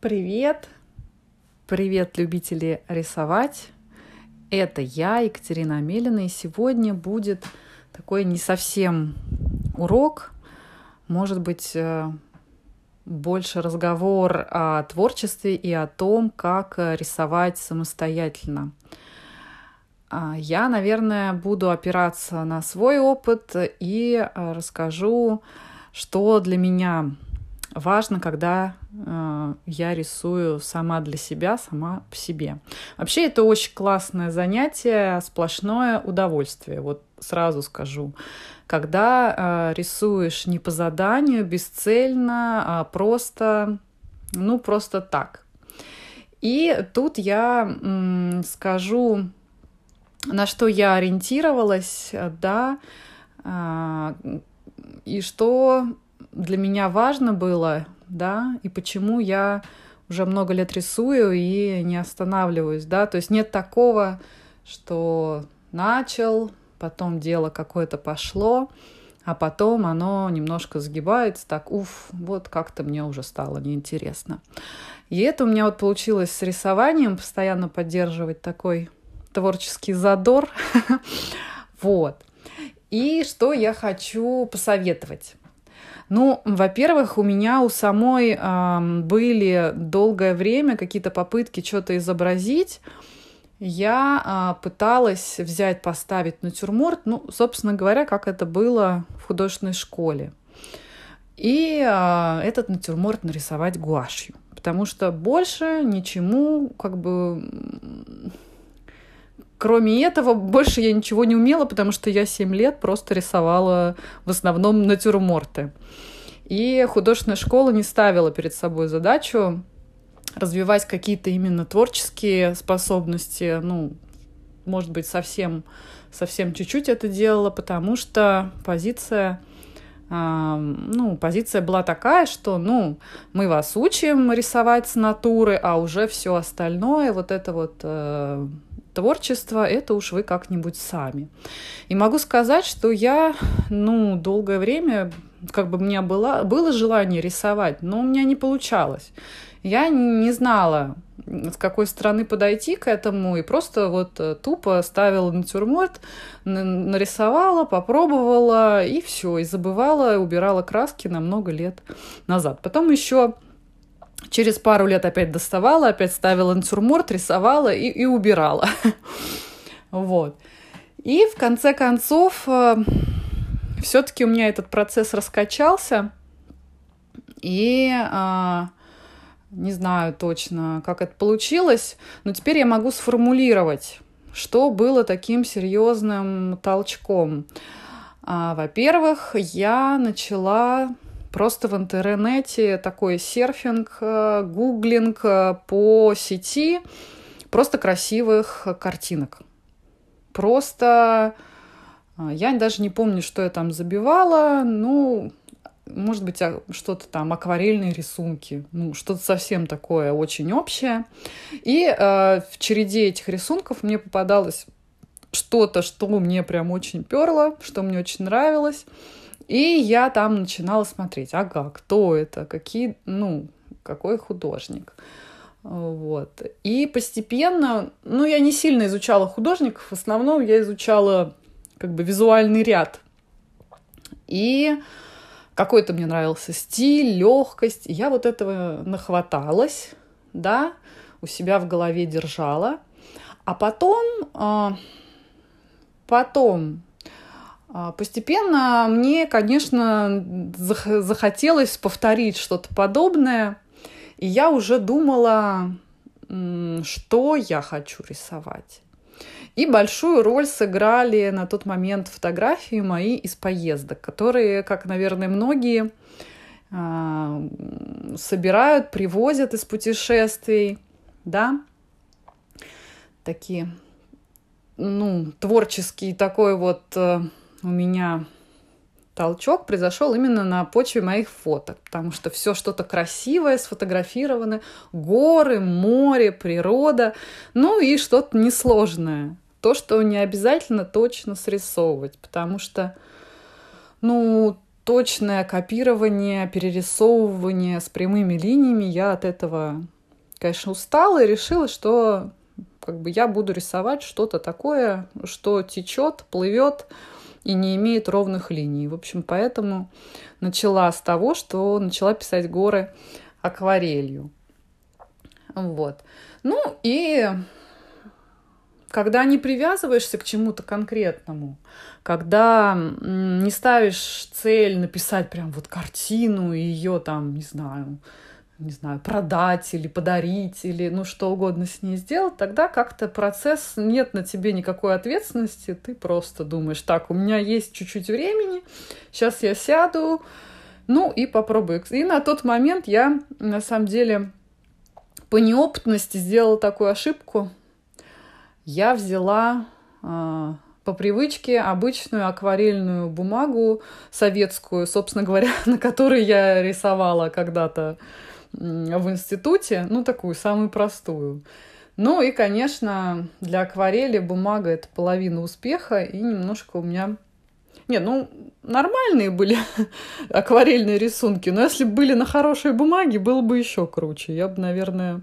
Привет! Привет, любители рисовать! Это я, Екатерина Амелина, и сегодня будет такой не совсем урок, может быть, э, больше разговор о творчестве и о том, как рисовать самостоятельно. А, я, наверное, буду опираться на свой опыт и э, расскажу, что для меня важно, когда э, я рисую сама для себя, сама по себе. Вообще это очень классное занятие, сплошное удовольствие. Вот сразу скажу, когда э, рисуешь не по заданию, бесцельно, а просто, ну просто так. И тут я м, скажу, на что я ориентировалась, да, э, и что для меня важно было, да, и почему я уже много лет рисую и не останавливаюсь, да, то есть нет такого, что начал, потом дело какое-то пошло, а потом оно немножко сгибается, так, уф, вот как-то мне уже стало неинтересно. И это у меня вот получилось с рисованием, постоянно поддерживать такой творческий задор. Вот. И что я хочу посоветовать? Ну, во-первых, у меня у самой э, были долгое время какие-то попытки что-то изобразить. Я э, пыталась взять, поставить натюрморт, ну, собственно говоря, как это было в художественной школе. И э, этот натюрморт нарисовать гуашью. Потому что больше ничему, как бы, кроме этого, больше я ничего не умела, потому что я 7 лет просто рисовала в основном натюрморты. И художественная школа не ставила перед собой задачу развивать какие-то именно творческие способности, ну, может быть, совсем, совсем чуть-чуть это делала, потому что позиция ну, позиция была такая, что, ну, мы вас учим рисовать с натуры, а уже все остальное, вот это вот э, творчество, это уж вы как-нибудь сами. И могу сказать, что я, ну, долгое время как бы у меня было, было желание рисовать, но у меня не получалось. Я не знала, с какой стороны подойти к этому, и просто вот э, тупо ставила натюрморт, нарисовала, попробовала, и все, и забывала, убирала краски на много лет назад. Потом еще через пару лет опять доставала, опять ставила натюрморт, рисовала и, и убирала. Вот. И в конце концов э, все-таки у меня этот процесс раскачался, и а, не знаю точно, как это получилось, но теперь я могу сформулировать, что было таким серьезным толчком. А, во-первых, я начала просто в интернете такой серфинг, э, гуглинг э, по сети просто красивых картинок. Просто а, я даже не помню, что я там забивала. Ну, может быть, а, что-то там, акварельные рисунки, ну, что-то совсем такое очень общее. И э, в череде этих рисунков мне попадалось что-то, что мне прям очень перло, что мне очень нравилось. И я там начинала смотреть, ага, кто это, какие, ну, какой художник. Вот. И постепенно, ну, я не сильно изучала художников, в основном я изучала как бы визуальный ряд. И какой-то мне нравился стиль, легкость. Я вот этого нахваталась, да, у себя в голове держала. А потом, а, потом постепенно мне, конечно, захотелось повторить что-то подобное. И я уже думала, что я хочу рисовать. И большую роль сыграли на тот момент фотографии мои из поездок, которые, как, наверное, многие а, собирают, привозят из путешествий, да, такие, ну, творческий такой вот э, у меня толчок произошел именно на почве моих фоток, потому что все что-то красивое сфотографировано, горы, море, природа, ну и что-то несложное то, что не обязательно точно срисовывать, потому что, ну, точное копирование, перерисовывание с прямыми линиями. Я от этого, конечно, устала и решила, что как бы я буду рисовать что-то такое, что течет, плывет и не имеет ровных линий. В общем, поэтому начала с того, что начала писать горы акварелью. Вот. Ну и когда не привязываешься к чему-то конкретному, когда не ставишь цель написать прям вот картину и ее там, не знаю, не знаю, продать или подарить, или ну что угодно с ней сделать, тогда как-то процесс, нет на тебе никакой ответственности, ты просто думаешь, так, у меня есть чуть-чуть времени, сейчас я сяду, ну и попробую. И на тот момент я, на самом деле, по неопытности сделала такую ошибку. Я взяла э, по привычке обычную акварельную бумагу советскую, собственно говоря, на которой я рисовала когда-то в институте, ну, такую самую простую. Ну и, конечно, для акварели бумага — это половина успеха, и немножко у меня... Не, ну, нормальные были акварельные рисунки, но если бы были на хорошей бумаге, было бы еще круче. Я бы, наверное,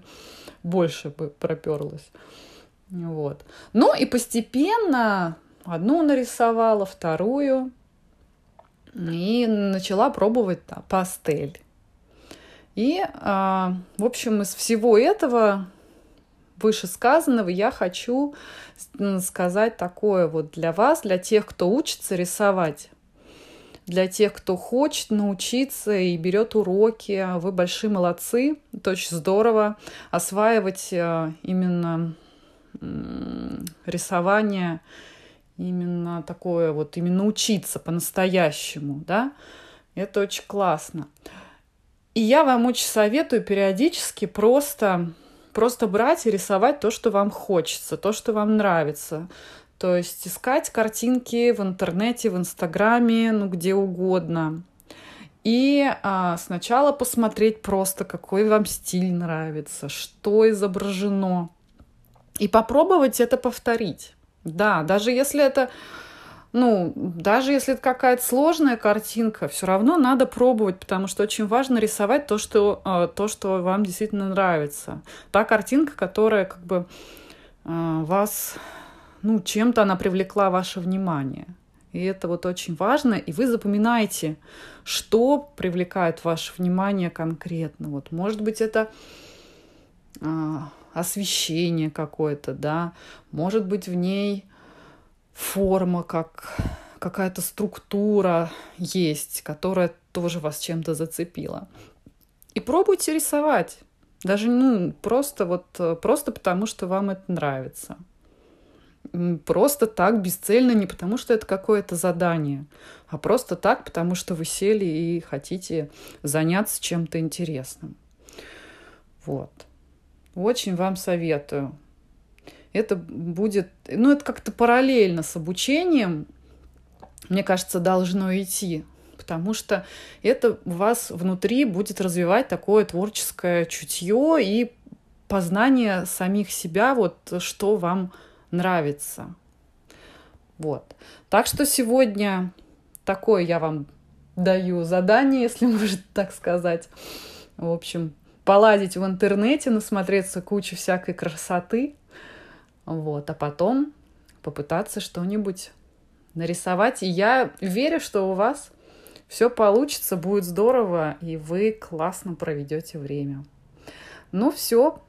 больше бы проперлась. Вот. Ну и постепенно одну нарисовала, вторую, и начала пробовать да, пастель. И, а, в общем, из всего этого вышесказанного я хочу сказать такое вот для вас, для тех, кто учится рисовать, для тех, кто хочет научиться и берет уроки. Вы большие молодцы, это очень здорово осваивать а, именно рисование, именно такое вот, именно учиться по-настоящему, да, это очень классно. И я вам очень советую периодически просто, просто брать и рисовать то, что вам хочется, то, что вам нравится. То есть искать картинки в интернете, в Инстаграме, ну где угодно. И а, сначала посмотреть просто, какой вам стиль нравится, что изображено. И попробовать это повторить. Да, даже если это ну, даже если это какая-то сложная картинка, все равно надо пробовать, потому что очень важно рисовать то, что, э, то, что вам действительно нравится. Та картинка, которая как бы э, вас, ну, чем-то она привлекла ваше внимание. И это вот очень важно. И вы запоминаете, что привлекает ваше внимание конкретно. Вот, может быть, это э, освещение какое-то, да, может быть, в ней форма, как какая-то структура есть, которая тоже вас чем-то зацепила. И пробуйте рисовать. Даже, ну, просто вот, просто потому, что вам это нравится. Просто так, бесцельно, не потому, что это какое-то задание, а просто так, потому что вы сели и хотите заняться чем-то интересным. Вот. Очень вам советую это будет, ну, это как-то параллельно с обучением, мне кажется, должно идти, потому что это у вас внутри будет развивать такое творческое чутье и познание самих себя, вот что вам нравится. Вот. Так что сегодня такое я вам даю задание, если можно так сказать. В общем, поладить в интернете, насмотреться кучу всякой красоты, вот, а потом попытаться что-нибудь нарисовать. И я верю, что у вас все получится, будет здорово, и вы классно проведете время. Ну все,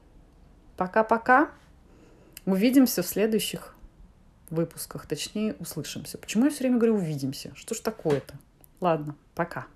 пока-пока. Увидимся в следующих выпусках, точнее, услышимся. Почему я все время говорю увидимся? Что ж такое-то? Ладно, пока.